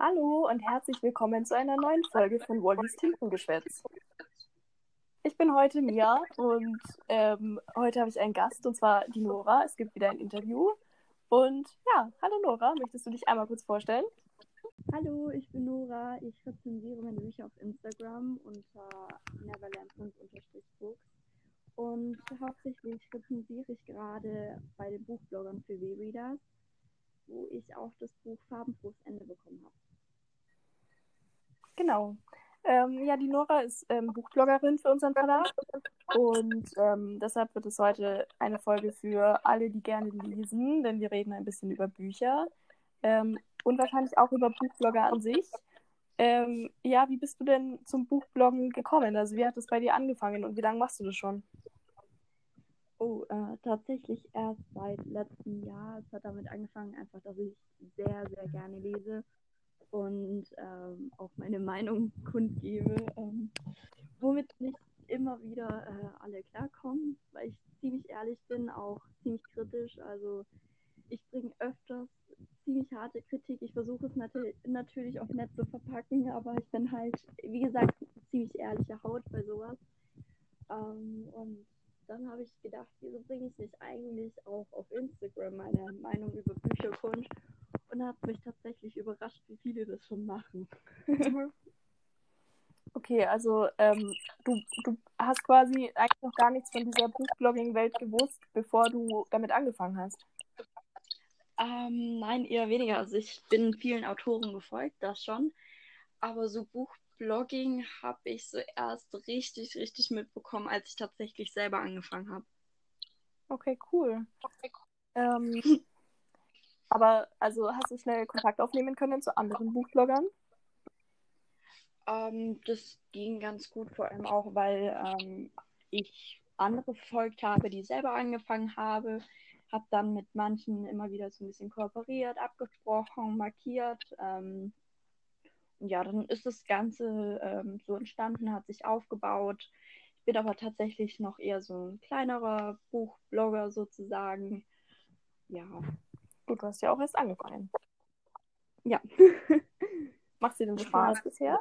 Hallo und herzlich willkommen zu einer neuen Folge von Wallys Tintengeschwätz. Ich bin heute Mia und ähm, heute habe ich einen Gast und zwar die Nora. Es gibt wieder ein Interview. Und ja, hallo Nora, möchtest du dich einmal kurz vorstellen? Hallo, ich bin Nora. Ich rezensiere meine Bücher auf Instagram unter neverland.books. Und hauptsächlich rezensiere ich gerade bei den Buchbloggern für W-Readers, wo ich auch das Buch Farbenfrohes Ende bekommen habe. Genau. Ähm, ja, die Nora ist ähm, Buchbloggerin für unseren Verlag und ähm, deshalb wird es heute eine Folge für alle, die gerne lesen, denn wir reden ein bisschen über Bücher ähm, und wahrscheinlich auch über Buchblogger an sich. Ähm, ja, wie bist du denn zum Buchbloggen gekommen? Also wie hat es bei dir angefangen und wie lange machst du das schon? Oh, äh, tatsächlich erst seit letztem Jahr. Es hat damit angefangen, einfach, dass ich sehr, sehr gerne lese und ähm, auch meine Meinung kundgebe, ähm, womit nicht immer wieder äh, alle klarkommen, weil ich ziemlich ehrlich bin, auch ziemlich kritisch. Also ich bringe öfters ziemlich harte Kritik. Ich versuche es nat natürlich auch nett zu verpacken, aber ich bin halt, wie gesagt, ziemlich ehrliche Haut bei sowas. Ähm, und dann habe ich gedacht, wieso bringe ich nicht eigentlich auch auf Instagram meine Meinung über Bücher kund? Und hat mich tatsächlich überrascht, wie viele das schon machen. okay, also ähm, du, du hast quasi eigentlich noch gar nichts von dieser Buchblogging-Welt gewusst, bevor du damit angefangen hast. Ähm, nein, eher weniger. Also ich bin vielen Autoren gefolgt, das schon. Aber so Buchblogging habe ich so erst richtig, richtig mitbekommen, als ich tatsächlich selber angefangen habe. Okay, cool. Okay, cool. Ähm, aber also hast du schnell Kontakt aufnehmen können zu anderen Buchbloggern? Ähm, das ging ganz gut, vor allem auch, weil ähm, ich andere verfolgt habe, die selber angefangen haben. Habe dann mit manchen immer wieder so ein bisschen kooperiert, abgesprochen, markiert. Ähm, und ja, dann ist das Ganze ähm, so entstanden, hat sich aufgebaut. Ich bin aber tatsächlich noch eher so ein kleinerer Buchblogger sozusagen. Ja, Gut, du hast ja auch erst angefangen. Ja. Macht dir denn Spaß bisher?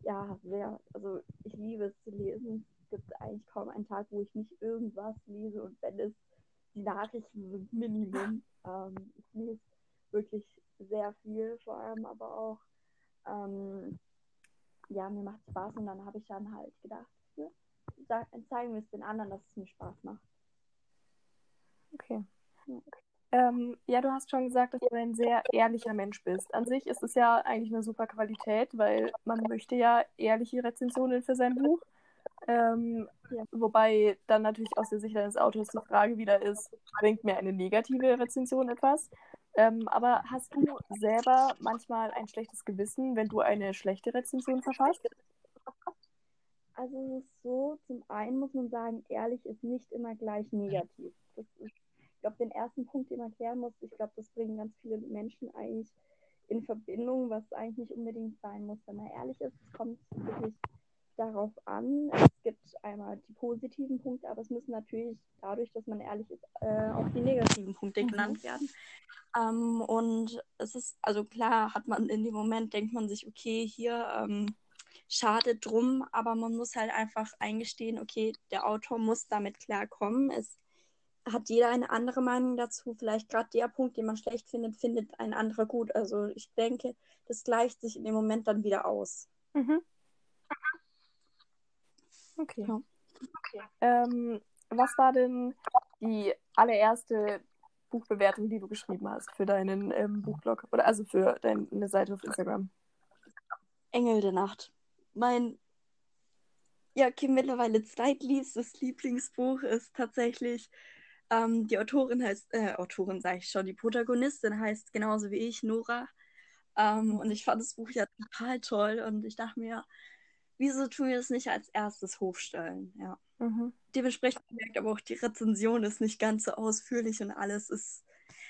Ja, sehr. Also ich liebe es zu lesen. Es gibt eigentlich kaum einen Tag, wo ich nicht irgendwas lese und wenn es die Nachrichten sind Minimum. Ähm, ich lese wirklich sehr viel, vor allem aber auch ähm, ja, mir macht Spaß und dann habe ich dann halt gedacht, ja, zeigen wir es den anderen, dass es mir Spaß macht. Okay. okay. Ähm, ja, du hast schon gesagt, dass du ein sehr ehrlicher Mensch bist. An sich ist es ja eigentlich eine super Qualität, weil man möchte ja ehrliche Rezensionen für sein Buch. Ähm, ja. Wobei dann natürlich aus der Sicht eines Autors die Frage wieder ist, bringt mir eine negative Rezension etwas? Ähm, aber hast du selber manchmal ein schlechtes Gewissen, wenn du eine schlechte Rezension verfasst? Also es ist so, zum einen muss man sagen, ehrlich ist nicht immer gleich negativ. Das ist glaube, den ersten Punkt, den man klären muss, ich glaube, das bringen ganz viele Menschen eigentlich in Verbindung, was eigentlich nicht unbedingt sein muss, wenn man ehrlich ist. Es kommt wirklich darauf an. Es gibt einmal die positiven Punkte, aber es müssen natürlich dadurch, dass man ehrlich ist, äh, auch die negativen Punkte mhm. genannt werden. Ähm, und es ist, also klar hat man in dem Moment, denkt man sich, okay, hier ähm, schade drum, aber man muss halt einfach eingestehen, okay, der Autor muss damit klarkommen. Es hat jeder eine andere Meinung dazu. Vielleicht gerade der Punkt, den man schlecht findet, findet ein anderer gut. Also ich denke, das gleicht sich in dem Moment dann wieder aus. Mhm. Okay. Ja. okay. Ähm, was war denn die allererste Buchbewertung, die du geschrieben hast für deinen ähm, Buchblog oder also für deine Seite auf Instagram? Engel der Nacht. Mein ja, okay, mittlerweile zweitliebstes Lieblingsbuch ist tatsächlich ähm, die Autorin heißt, äh, Autorin sage ich schon, die Protagonistin heißt genauso wie ich, Nora. Ähm, und ich fand das Buch ja total toll und ich dachte mir, wieso tun wir das nicht als erstes hochstellen? Ja. Mhm. Dementsprechend merkt aber auch, die Rezension ist nicht ganz so ausführlich und alles ist,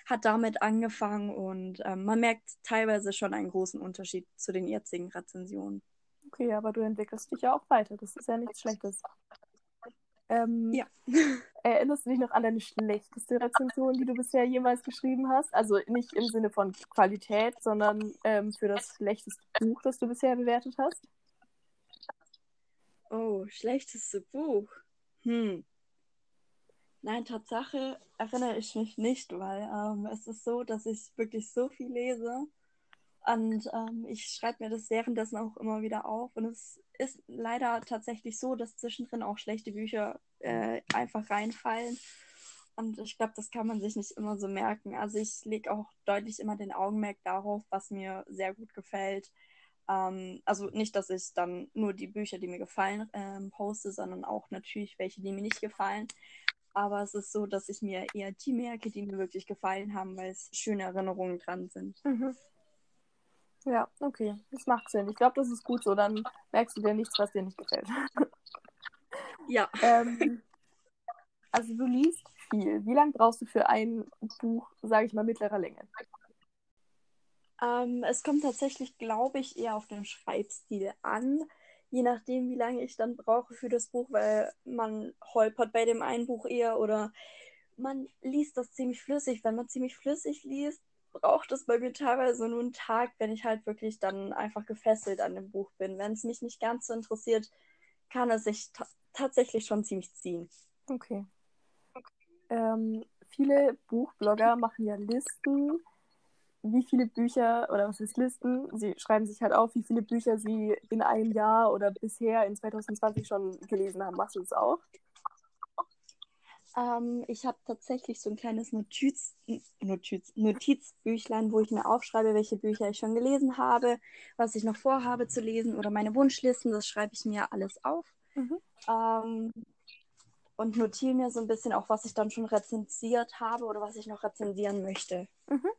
hat damit angefangen und ähm, man merkt teilweise schon einen großen Unterschied zu den jetzigen Rezensionen. Okay, aber du entwickelst dich ja auch weiter. Das ist ja nichts Schlechtes. Ähm, Ja. Erinnerst du dich noch an deine schlechteste Rezension, die du bisher jemals geschrieben hast? Also nicht im Sinne von Qualität, sondern ähm, für das schlechteste Buch, das du bisher bewertet hast? Oh, schlechteste Buch. Hm. Nein, Tatsache erinnere ich mich nicht, weil ähm, es ist so, dass ich wirklich so viel lese und ähm, ich schreibe mir das währenddessen auch immer wieder auf. Und es ist leider tatsächlich so, dass zwischendrin auch schlechte Bücher äh, einfach reinfallen. Und ich glaube, das kann man sich nicht immer so merken. Also ich lege auch deutlich immer den Augenmerk darauf, was mir sehr gut gefällt. Ähm, also nicht, dass ich dann nur die Bücher, die mir gefallen, ähm, poste, sondern auch natürlich welche, die mir nicht gefallen. Aber es ist so, dass ich mir eher die merke, die mir wirklich gefallen haben, weil es schöne Erinnerungen dran sind. Mhm. Ja, okay. Das macht Sinn. Ich glaube, das ist gut so. Dann merkst du dir nichts, was dir nicht gefällt. Ja. ähm, also du liest viel. Wie lange brauchst du für ein Buch, sage ich mal, mittlerer Länge? Ähm, es kommt tatsächlich, glaube ich, eher auf den Schreibstil an. Je nachdem, wie lange ich dann brauche für das Buch, weil man holpert bei dem einen Buch eher oder man liest das ziemlich flüssig. Wenn man ziemlich flüssig liest, braucht es bei mir teilweise nur einen Tag, wenn ich halt wirklich dann einfach gefesselt an dem Buch bin. Wenn es mich nicht ganz so interessiert, kann es sich ta tatsächlich schon ziemlich ziehen. Okay. Ähm, viele Buchblogger machen ja Listen, wie viele Bücher, oder was ist Listen? Sie schreiben sich halt auf, wie viele Bücher sie in einem Jahr oder bisher in 2020 schon gelesen haben. Machst du das auch? Ähm, ich habe tatsächlich so ein kleines Notiz, Notiz, Notizbüchlein, wo ich mir aufschreibe, welche Bücher ich schon gelesen habe, was ich noch vorhabe zu lesen oder meine Wunschlisten. Das schreibe ich mir alles auf. Mhm. Ähm, und notiere mir so ein bisschen auch, was ich dann schon rezensiert habe oder was ich noch rezensieren möchte. Mhm.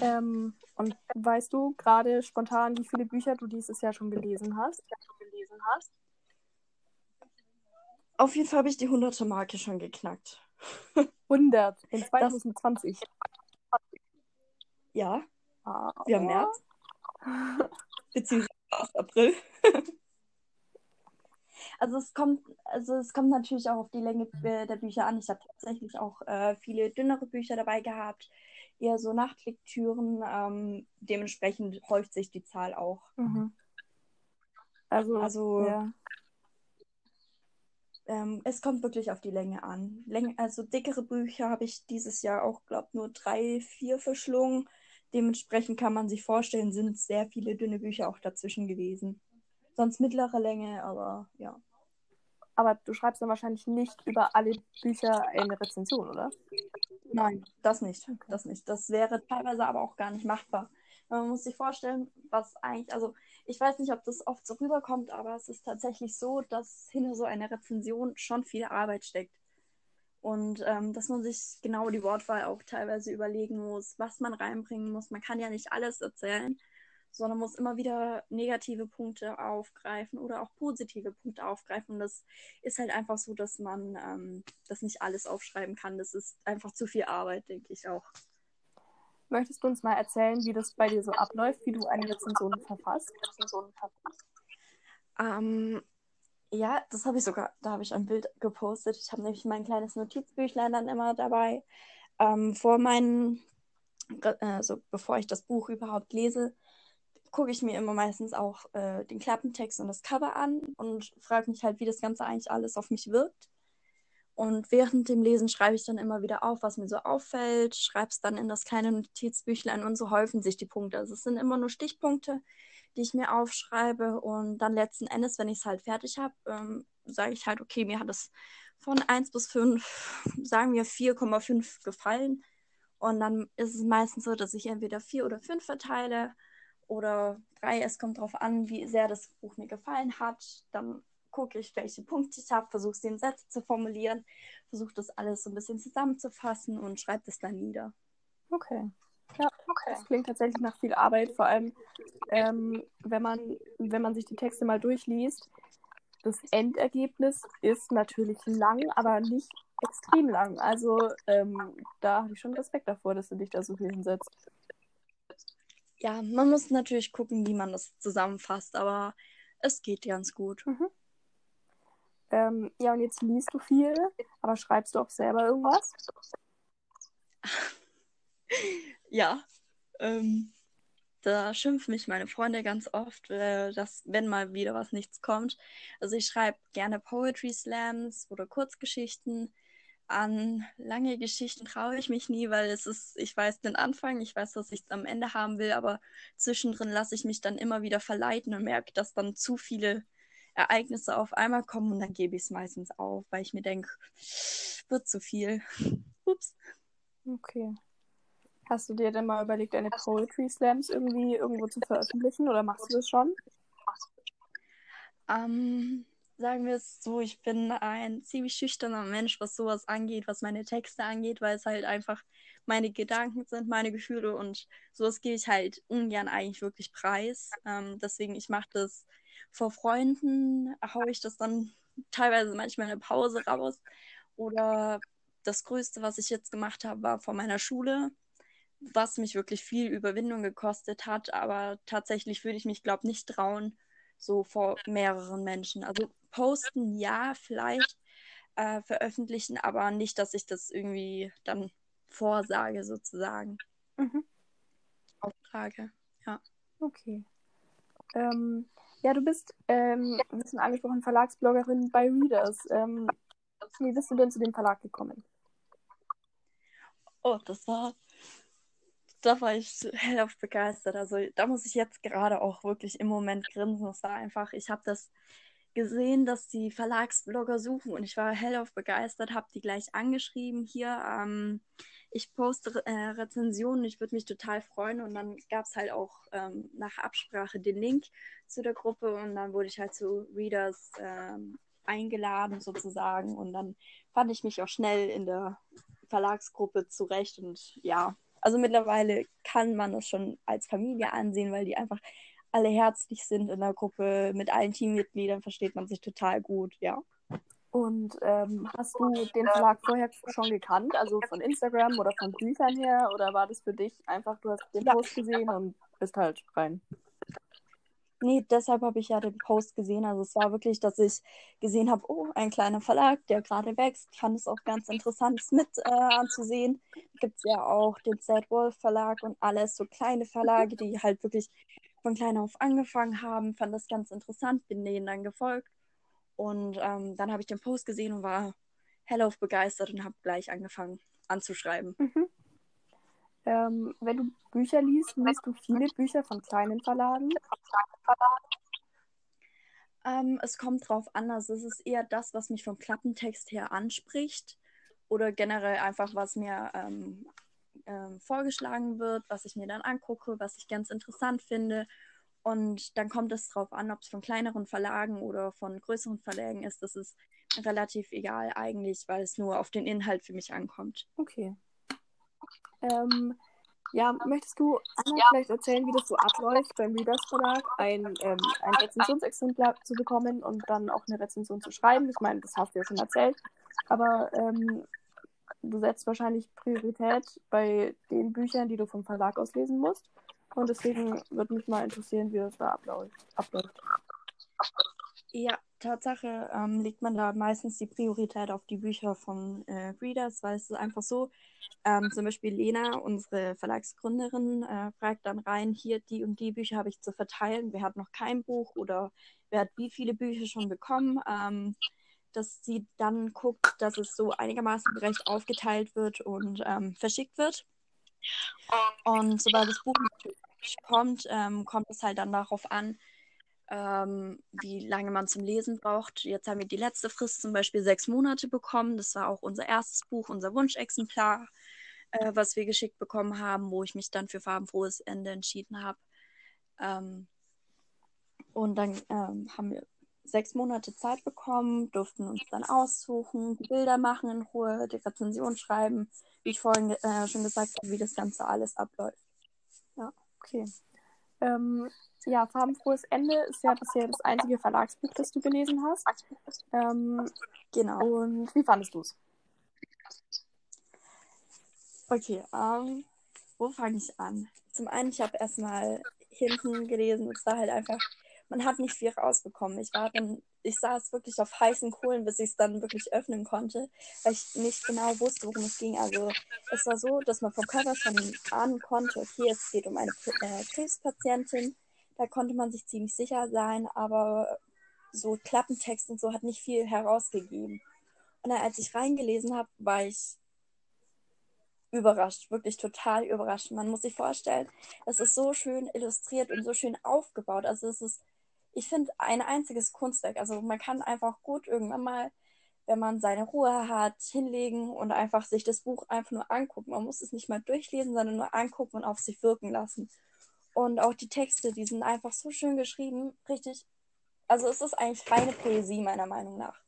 Ähm, und weißt du gerade spontan, wie viele Bücher du dieses Jahr schon gelesen hast? Auf jeden Fall habe ich die 100er Marke schon geknackt. 100 in 2020. Ja, Ah, wir haben März, beziehungsweise April. Also es kommt, also es kommt natürlich auch auf die Länge der Bücher an. Ich habe tatsächlich auch äh, viele dünnere Bücher dabei gehabt, eher so Nachtlektüren. Ähm, dementsprechend häuft sich die Zahl auch. Mhm. Also, Also ja. Ähm, es kommt wirklich auf die Länge an. Läng also dickere Bücher habe ich dieses Jahr auch, glaube nur drei, vier verschlungen. Dementsprechend kann man sich vorstellen, sind sehr viele dünne Bücher auch dazwischen gewesen. Sonst mittlere Länge, aber ja. Aber du schreibst dann wahrscheinlich nicht über alle Bücher eine Rezension, oder? Nein, das nicht. Das nicht. Das wäre teilweise aber auch gar nicht machbar. Man muss sich vorstellen, was eigentlich, also ich weiß nicht, ob das oft so rüberkommt, aber es ist tatsächlich so, dass hinter so einer Rezension schon viel Arbeit steckt. Und ähm, dass man sich genau die Wortwahl auch teilweise überlegen muss, was man reinbringen muss. Man kann ja nicht alles erzählen, sondern muss immer wieder negative Punkte aufgreifen oder auch positive Punkte aufgreifen. Und das ist halt einfach so, dass man ähm, das nicht alles aufschreiben kann. Das ist einfach zu viel Arbeit, denke ich auch. Möchtest du uns mal erzählen, wie das bei dir so abläuft, wie du eine Rezension verfasst? Ähm, ja, das habe ich sogar, da habe ich ein Bild gepostet. Ich habe nämlich mein kleines Notizbüchlein dann immer dabei. Ähm, vor meinen, also bevor ich das Buch überhaupt lese, gucke ich mir immer meistens auch äh, den Klappentext und das Cover an und frage mich halt, wie das Ganze eigentlich alles auf mich wirkt. Und während dem Lesen schreibe ich dann immer wieder auf, was mir so auffällt, schreibe es dann in das kleine Notizbüchlein und so häufen sich die Punkte. Also es sind immer nur Stichpunkte, die ich mir aufschreibe und dann letzten Endes, wenn ich es halt fertig habe, ähm, sage ich halt, okay, mir hat es von 1 bis 5, sagen wir 4,5 gefallen. Und dann ist es meistens so, dass ich entweder 4 oder 5 verteile oder 3. Es kommt darauf an, wie sehr das Buch mir gefallen hat. Dann gucke ich, welche Punkte ich habe, versuche es in Sätze zu formulieren, versuche das alles so ein bisschen zusammenzufassen und schreibe das dann nieder. Okay. Ja, das klingt tatsächlich nach viel Arbeit, vor allem ähm, wenn man, wenn man sich die Texte mal durchliest. Das Endergebnis ist natürlich lang, aber nicht extrem lang. Also ähm, da habe ich schon Respekt davor, dass du dich da so viel hinsetzt. Ja, man muss natürlich gucken, wie man das zusammenfasst, aber es geht ganz gut. Mhm. Ähm, ja, und jetzt liest du viel, aber schreibst du auch selber irgendwas? ja. Ähm, da schimpfen mich meine Freunde ganz oft, äh, dass wenn mal wieder was nichts kommt. Also ich schreibe gerne Poetry Slams oder Kurzgeschichten. An lange Geschichten traue ich mich nie, weil es ist, ich weiß den Anfang, ich weiß, was ich am Ende haben will, aber zwischendrin lasse ich mich dann immer wieder verleiten und merke, dass dann zu viele Ereignisse auf einmal kommen und dann gebe ich es meistens auf, weil ich mir denke, wird zu viel. Ups. Okay. Hast du dir denn mal überlegt, deine Poetry Slams irgendwie irgendwo zu veröffentlichen oder machst du das schon? Ähm, sagen wir es so, ich bin ein ziemlich schüchterner Mensch, was sowas angeht, was meine Texte angeht, weil es halt einfach meine Gedanken sind, meine Gefühle und sowas gebe ich halt ungern eigentlich wirklich preis. Ähm, deswegen, ich mache das vor Freunden, haue ich das dann teilweise manchmal eine Pause raus. Oder das Größte, was ich jetzt gemacht habe, war vor meiner Schule was mich wirklich viel Überwindung gekostet hat, aber tatsächlich würde ich mich, glaube ich, nicht trauen, so vor mehreren Menschen. Also posten, ja, vielleicht äh, veröffentlichen, aber nicht, dass ich das irgendwie dann vorsage, sozusagen. Mhm. Auftrage, ja. Okay. Ähm, ja, du bist, ähm, ein bisschen angesprochen, Verlagsbloggerin bei Readers. Ähm, wie bist du denn zu dem Verlag gekommen? Oh, das war da war ich hellauf begeistert. Also da muss ich jetzt gerade auch wirklich im Moment grinsen. Es war einfach, ich habe das gesehen, dass die Verlagsblogger suchen und ich war hellauf begeistert, habe die gleich angeschrieben hier. Ähm, ich poste äh, Rezensionen, ich würde mich total freuen und dann gab es halt auch ähm, nach Absprache den Link zu der Gruppe und dann wurde ich halt zu Readers ähm, eingeladen sozusagen und dann fand ich mich auch schnell in der Verlagsgruppe zurecht und ja, also mittlerweile kann man das schon als Familie ansehen, weil die einfach alle herzlich sind in der Gruppe. Mit allen Teammitgliedern versteht man sich total gut, ja. Und ähm, hast du den Verlag vorher schon gekannt, also von Instagram oder von Büchern her? Oder war das für dich einfach, du hast den Post gesehen und bist halt rein? Nee, deshalb habe ich ja den Post gesehen. Also es war wirklich, dass ich gesehen habe, oh, ein kleiner Verlag, der gerade wächst. Ich fand es auch ganz interessant, es mit äh, anzusehen. Gibt es ja auch den Sad Wolf Verlag und alles, so kleine Verlage, die halt wirklich von klein auf angefangen haben. Fand das ganz interessant, bin denen dann gefolgt. Und ähm, dann habe ich den Post gesehen und war hellauf begeistert und habe gleich angefangen anzuschreiben. Mhm. Ähm, wenn du Bücher liest, liest du viele Bücher von kleinen Verlagen? Ähm, es kommt drauf an. Also es ist eher das, was mich vom Klappentext her anspricht oder generell einfach, was mir ähm, ähm, vorgeschlagen wird, was ich mir dann angucke, was ich ganz interessant finde. Und dann kommt es drauf an, ob es von kleineren Verlagen oder von größeren Verlagen ist. Das ist relativ egal eigentlich, weil es nur auf den Inhalt für mich ankommt. Okay. Ähm, ja, möchtest du Anna ja. vielleicht erzählen, wie das so abläuft beim Readers Verlag, ein, ähm, ein Rezensionsexemplar zu bekommen und dann auch eine Rezension zu schreiben? Ich meine, das hast du ja schon erzählt, aber ähm, du setzt wahrscheinlich Priorität bei den Büchern, die du vom Verlag aus lesen musst. Und deswegen würde mich mal interessieren, wie das da abläuft. Ja, Tatsache ähm, legt man da meistens die Priorität auf die Bücher von äh, Readers, weil es ist einfach so, ähm, zum Beispiel Lena, unsere Verlagsgründerin, äh, fragt dann rein, hier die und die Bücher habe ich zu verteilen, wer hat noch kein Buch oder wer hat wie viele Bücher schon bekommen, ähm, dass sie dann guckt, dass es so einigermaßen gerecht aufgeteilt wird und ähm, verschickt wird. Und sobald das Buch kommt, ähm, kommt es halt dann darauf an, ähm, wie lange man zum Lesen braucht. Jetzt haben wir die letzte Frist zum Beispiel sechs Monate bekommen. Das war auch unser erstes Buch, unser Wunschexemplar, äh, was wir geschickt bekommen haben, wo ich mich dann für Farbenfrohes Ende entschieden habe. Ähm, und dann ähm, haben wir sechs Monate Zeit bekommen, durften uns dann aussuchen, die Bilder machen in Ruhe, die Rezension schreiben, wie ich vorhin äh, schon gesagt habe, wie das Ganze alles abläuft. Okay. Ähm, ja, Farbenfrohes Ende ist ja bisher das einzige Verlagsbuch, das du gelesen hast. Ähm, genau. Und wie fandest du es? Okay, ähm, wo fange ich an? Zum einen, ich habe erstmal hinten gelesen, es war halt einfach, man hat nicht viel rausbekommen. Ich war dann ich saß wirklich auf heißen Kohlen, bis ich es dann wirklich öffnen konnte, weil ich nicht genau wusste, worum es ging. Also es war so, dass man vom Cover schon ahnen konnte, okay, es geht um eine äh, Krebspatientin. Da konnte man sich ziemlich sicher sein, aber so Klappentext und so hat nicht viel herausgegeben. Und dann, als ich reingelesen habe, war ich überrascht, wirklich total überrascht. Man muss sich vorstellen, es ist so schön illustriert und so schön aufgebaut. Also es ist, ich finde, ein einziges Kunstwerk. Also man kann einfach gut irgendwann mal, wenn man seine Ruhe hat, hinlegen und einfach sich das Buch einfach nur angucken. Man muss es nicht mal durchlesen, sondern nur angucken und auf sich wirken lassen. Und auch die Texte, die sind einfach so schön geschrieben, richtig. Also es ist eigentlich reine Poesie meiner Meinung nach.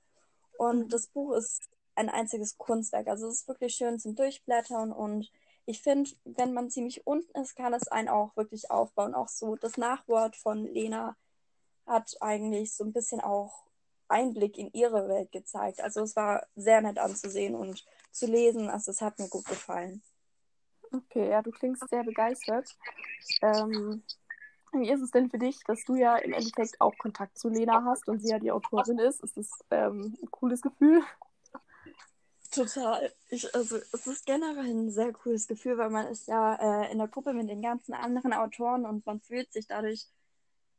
Und das Buch ist ein einziges Kunstwerk. Also es ist wirklich schön zum Durchblättern und ich finde, wenn man ziemlich unten ist, kann es einen auch wirklich aufbauen. Auch so das Nachwort von Lena hat eigentlich so ein bisschen auch Einblick in ihre Welt gezeigt. Also es war sehr nett anzusehen und zu lesen. Also es hat mir gut gefallen. Okay, ja, du klingst sehr begeistert. Ähm, wie ist es denn für dich, dass du ja im Endeffekt auch Kontakt zu Lena hast und sie ja die Autorin ist? Ist das ähm, ein cooles Gefühl? Total. Ich, also es ist generell ein sehr cooles Gefühl, weil man ist ja äh, in der Gruppe mit den ganzen anderen Autoren und man fühlt sich dadurch,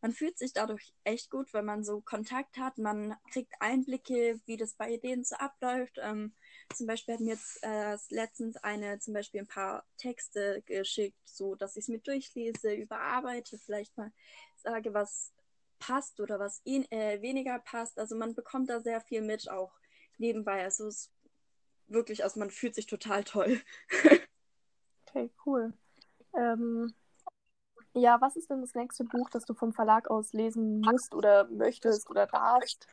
man fühlt sich dadurch echt gut, weil man so Kontakt hat, man kriegt Einblicke, wie das bei denen so abläuft. Ähm, zum Beispiel hat mir jetzt äh, letztens eine zum Beispiel ein paar Texte geschickt, so dass ich es mir durchlese, überarbeite, vielleicht mal sage, was passt oder was ihn, äh, weniger passt. Also man bekommt da sehr viel mit auch nebenbei. Also es wirklich, also man fühlt sich total toll. okay, cool. Ähm, ja, was ist denn das nächste Buch, das du vom Verlag aus lesen musst oder möchtest oder darfst?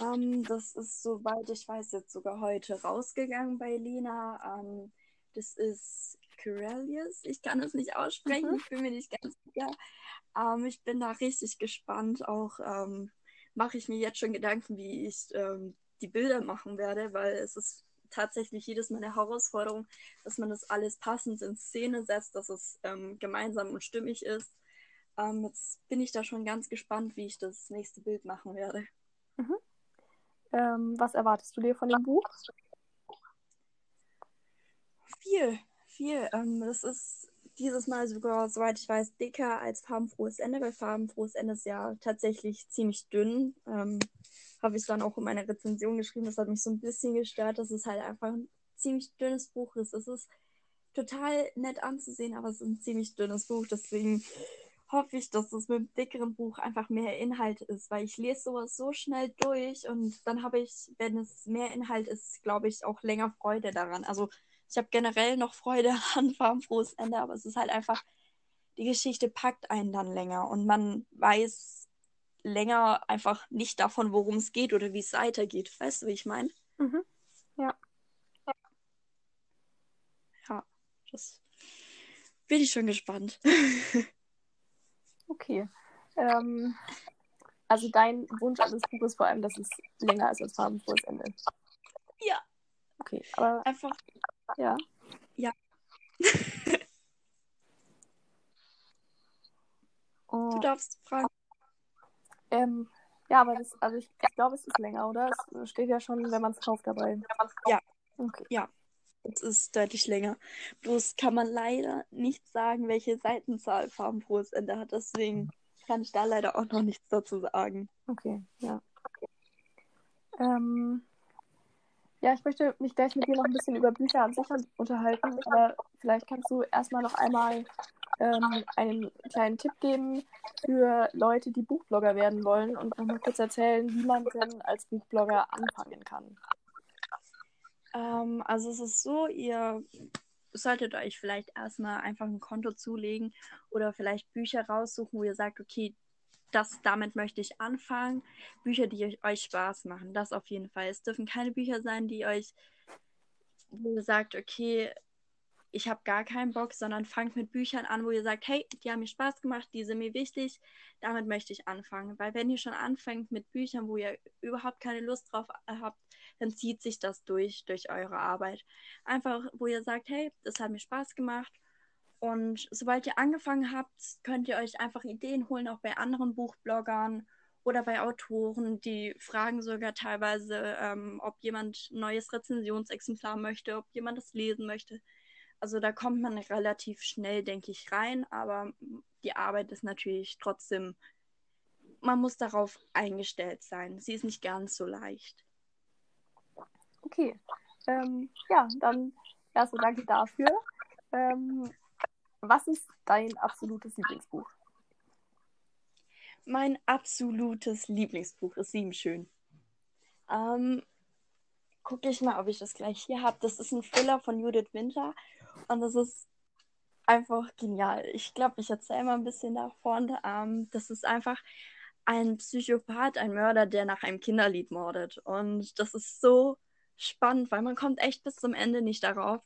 Um, ähm, das ist, soweit ich weiß, jetzt sogar heute rausgegangen bei Lena. Um, ähm, das ist Corellius. Ich kann es nicht aussprechen, mhm. ich bin mir nicht ganz sicher. Um, ähm, ich bin da richtig gespannt. Auch mache ich mir jetzt schon Gedanken, wie ich die Bilder machen werde, weil es ist tatsächlich jedes Mal eine Herausforderung, dass man das alles passend in Szene setzt, dass es ähm, gemeinsam und stimmig ist. Ähm, jetzt bin ich da schon ganz gespannt, wie ich das nächste Bild machen werde. Mhm. Ähm, was erwartest du dir von dem Buch? Viel, viel. Ähm, das ist dieses Mal sogar, soweit ich weiß, dicker als Farbenfrohes Ende, weil Farbenfrohes Ende ist ja tatsächlich ziemlich dünn. Ähm, habe ich dann auch in meiner Rezension geschrieben. Das hat mich so ein bisschen gestört, dass es halt einfach ein ziemlich dünnes Buch ist. Es ist total nett anzusehen, aber es ist ein ziemlich dünnes Buch. Deswegen hoffe ich, dass es mit einem dickeren Buch einfach mehr Inhalt ist, weil ich lese sowas so schnell durch und dann habe ich, wenn es mehr Inhalt ist, glaube ich, auch länger Freude daran. Also ich habe generell noch Freude an Farbenfrohes Ende, aber es ist halt einfach, die Geschichte packt einen dann länger und man weiß, länger einfach nicht davon, worum es geht oder wie es weitergeht. Weißt du, wie ich meine? Mhm. Ja. Ja, das bin ich schon gespannt. okay. Ähm, also dein Wunsch an das Buch ist vor allem, dass es länger ist als farbenfrohes Ende. Ja. Okay, aber einfach. Ja. Ja. oh. Du darfst fragen. Ähm, ja, aber das, also ich, ich glaube, es ist länger, oder? Es steht ja schon, wenn man es kauft, dabei. Ja. Okay. Ja. Es ist deutlich länger. Bloß kann man leider nicht sagen, welche Seitenzahl farbenfrohes Ende hat. Deswegen kann ich da leider auch noch nichts dazu sagen. Okay, ja. Ähm, ja, ich möchte mich gleich mit dir noch ein bisschen über Bücher an sich unterhalten, aber vielleicht kannst du erstmal noch einmal ähm, einen kleinen Tipp geben für Leute, die Buchblogger werden wollen und nochmal kurz erzählen, wie man denn als Buchblogger anfangen kann. Ähm, also es ist so, ihr solltet euch vielleicht erstmal einfach ein Konto zulegen oder vielleicht Bücher raussuchen, wo ihr sagt, okay, das, damit möchte ich anfangen. Bücher, die euch Spaß machen, das auf jeden Fall. Es dürfen keine Bücher sein, die euch, wo ihr sagt, okay, ich habe gar keinen Bock, sondern fangt mit Büchern an, wo ihr sagt, hey, die haben mir Spaß gemacht, die sind mir wichtig, damit möchte ich anfangen. Weil wenn ihr schon anfängt mit Büchern, wo ihr überhaupt keine Lust drauf habt, dann zieht sich das durch, durch eure Arbeit. Einfach, wo ihr sagt, hey, das hat mir Spaß gemacht. Und sobald ihr angefangen habt, könnt ihr euch einfach Ideen holen, auch bei anderen Buchbloggern Oder bei Autoren, die fragen sogar teilweise, ähm, ob jemand neues Rezensionsexemplar möchte, ob jemand das lesen möchte. Also da kommt man relativ schnell, denke ich, rein, aber die Arbeit ist natürlich trotzdem, man muss darauf eingestellt sein. Sie ist nicht ganz so leicht. Okay. Ähm, ja, dann erstmal danke dafür. Ähm, was ist dein absolutes Lieblingsbuch? Mein absolutes Lieblingsbuch ist Siebenschön. Ähm, gucke ich mal, ob ich das gleich hier habe. Das ist ein Thriller von Judith Winter und das ist einfach genial. Ich glaube, ich erzähle mal ein bisschen davon. Ähm, das ist einfach ein Psychopath, ein Mörder, der nach einem Kinderlied mordet. Und das ist so spannend, weil man kommt echt bis zum Ende nicht darauf.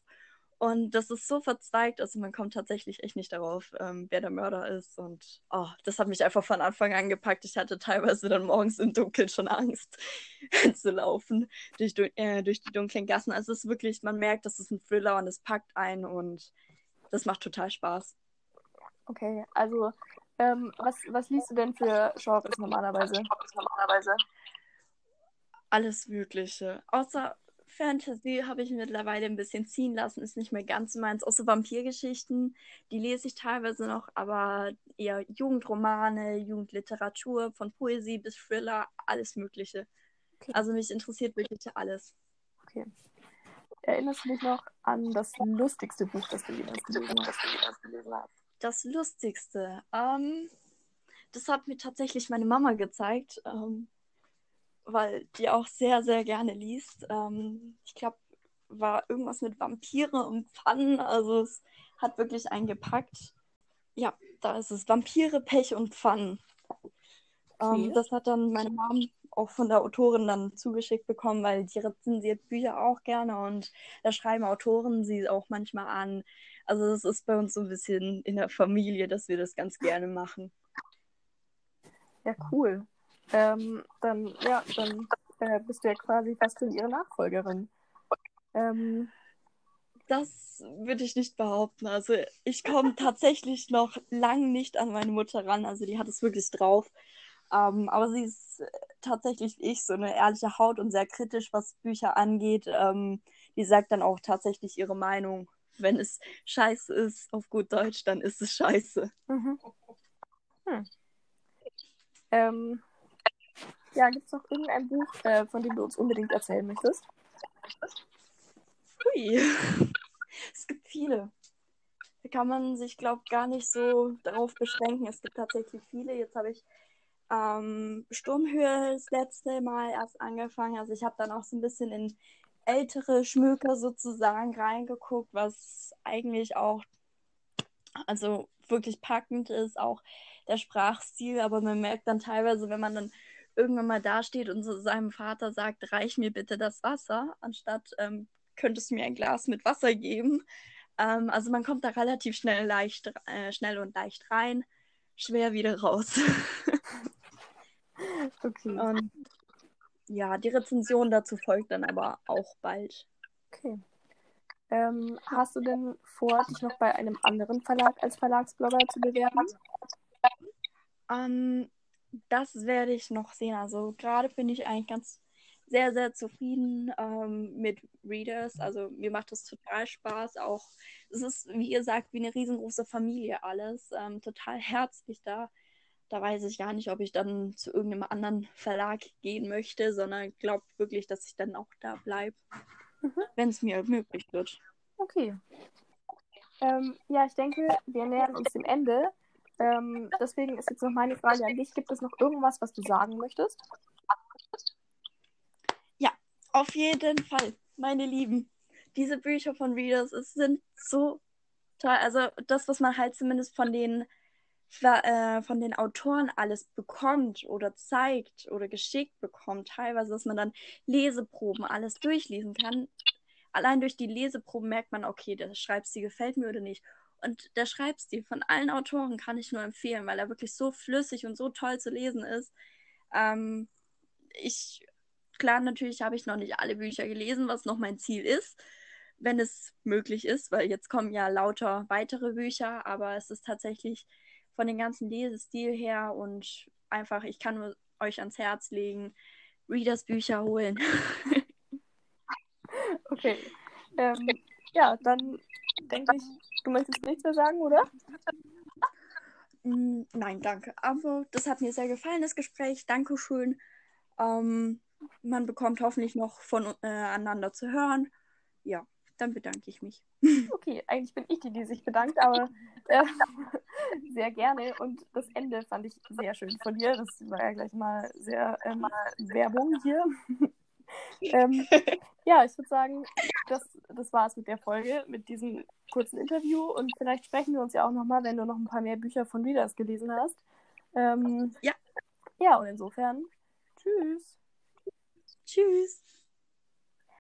Und das ist so verzweigt, also man kommt tatsächlich echt nicht darauf, ähm, wer der Mörder ist. Und oh, das hat mich einfach von Anfang an gepackt. Ich hatte teilweise dann morgens im Dunkeln schon Angst zu laufen durch, äh, durch die dunklen Gassen. Also es ist wirklich, man merkt, das ist ein Thriller und es packt ein und das macht total Spaß. Okay, also ähm, was, was liest du denn für Genres normalerweise? normalerweise? Alles Mögliche. Außer Fantasy habe ich mittlerweile ein bisschen ziehen lassen, ist nicht mehr ganz meins. Außer Vampirgeschichten, die lese ich teilweise noch, aber eher Jugendromane, Jugendliteratur, von Poesie bis Thriller, alles Mögliche. Okay. Also mich interessiert wirklich alles. Okay. Erinnerst du dich noch an das lustigste Buch, das du jemals gelesen hast? Das lustigste. Ähm, das hat mir tatsächlich meine Mama gezeigt. Ähm, weil die auch sehr, sehr gerne liest. Ähm, ich glaube, war irgendwas mit Vampire und Pfannen. Also es hat wirklich eingepackt. Ja, da ist es. Vampire, Pech und Pfannen. Okay. Ähm, das hat dann meine Mom auch von der Autorin dann zugeschickt bekommen, weil die rezensiert Bücher auch gerne und da schreiben Autoren sie auch manchmal an. Also das ist bei uns so ein bisschen in der Familie, dass wir das ganz gerne machen. Ja, cool ähm, dann, ja, dann äh, bist du ja quasi fast schon ihre Nachfolgerin. Ähm, das würde ich nicht behaupten. Also ich komme tatsächlich noch lang nicht an meine Mutter ran. Also die hat es wirklich drauf. Ähm, aber sie ist tatsächlich wie ich, so eine ehrliche Haut und sehr kritisch, was Bücher angeht. Ähm, die sagt dann auch tatsächlich ihre Meinung. Wenn es scheiße ist, auf gut Deutsch, dann ist es scheiße. Mhm. Hm. Ähm, ja, gibt es noch irgendein Buch, äh, von dem du uns unbedingt erzählen möchtest? Hui. Es gibt viele. Da kann man sich, glaube ich, gar nicht so darauf beschränken. Es gibt tatsächlich viele. Jetzt habe ich ähm, Sturmhöhe das letzte Mal erst angefangen. Also ich habe dann auch so ein bisschen in ältere Schmöker sozusagen reingeguckt, was eigentlich auch also wirklich packend ist, auch der Sprachstil, aber man merkt dann teilweise, wenn man dann irgendwann mal dasteht und so seinem Vater sagt, reich mir bitte das Wasser, anstatt ähm, könntest du mir ein Glas mit Wasser geben. Ähm, also man kommt da relativ schnell, leicht, äh, schnell und leicht rein, schwer wieder raus. okay. Und ja, die Rezension dazu folgt dann aber auch bald. Okay. Ähm, hast du denn vor, dich noch bei einem anderen Verlag als Verlagsblogger zu bewerben? Ähm, das werde ich noch sehen. Also gerade bin ich eigentlich ganz sehr, sehr zufrieden ähm, mit Readers. Also mir macht es total Spaß. Auch es ist, wie ihr sagt, wie eine riesengroße Familie alles. Ähm, total herzlich da. Da weiß ich gar nicht, ob ich dann zu irgendeinem anderen Verlag gehen möchte, sondern glaube wirklich, dass ich dann auch da bleibe, mhm. wenn es mir möglich wird. Okay. Ähm, ja, ich denke, wir nähern uns dem Ende. Ähm, deswegen ist jetzt noch meine Frage an dich. Gibt es noch irgendwas, was du sagen möchtest? Ja, auf jeden Fall, meine Lieben. Diese Bücher von Readers es sind so toll. Also das, was man halt zumindest von den, äh, von den Autoren alles bekommt oder zeigt oder geschickt bekommt, teilweise, dass man dann Leseproben alles durchlesen kann. Allein durch die Leseproben merkt man, okay, der Schreibstil gefällt mir oder nicht. Und der Schreibstil von allen Autoren kann ich nur empfehlen, weil er wirklich so flüssig und so toll zu lesen ist. Ähm, ich, klar, natürlich habe ich noch nicht alle Bücher gelesen, was noch mein Ziel ist, wenn es möglich ist, weil jetzt kommen ja lauter weitere Bücher, aber es ist tatsächlich von dem ganzen Lesestil her und einfach, ich kann nur euch ans Herz legen. Readers Bücher holen. okay. Ähm, ja, dann denke ich, du möchtest nichts mehr sagen, oder? Mm, nein, danke. Aber das hat mir sehr gefallen, das Gespräch. Dankeschön. Ähm, man bekommt hoffentlich noch voneinander äh, zu hören. Ja, dann bedanke ich mich. Okay, eigentlich bin ich die, die sich bedankt, aber äh, sehr gerne. Und das Ende fand ich sehr schön von dir. Das war ja gleich mal sehr ähm, Werbung hier. Ähm, ja, ich würde sagen, das, das war es mit der Folge, mit diesem kurzen Interview. Und vielleicht sprechen wir uns ja auch nochmal, wenn du noch ein paar mehr Bücher von Readers gelesen hast. Ähm, ja. Ja, und insofern, tschüss. Tschüss.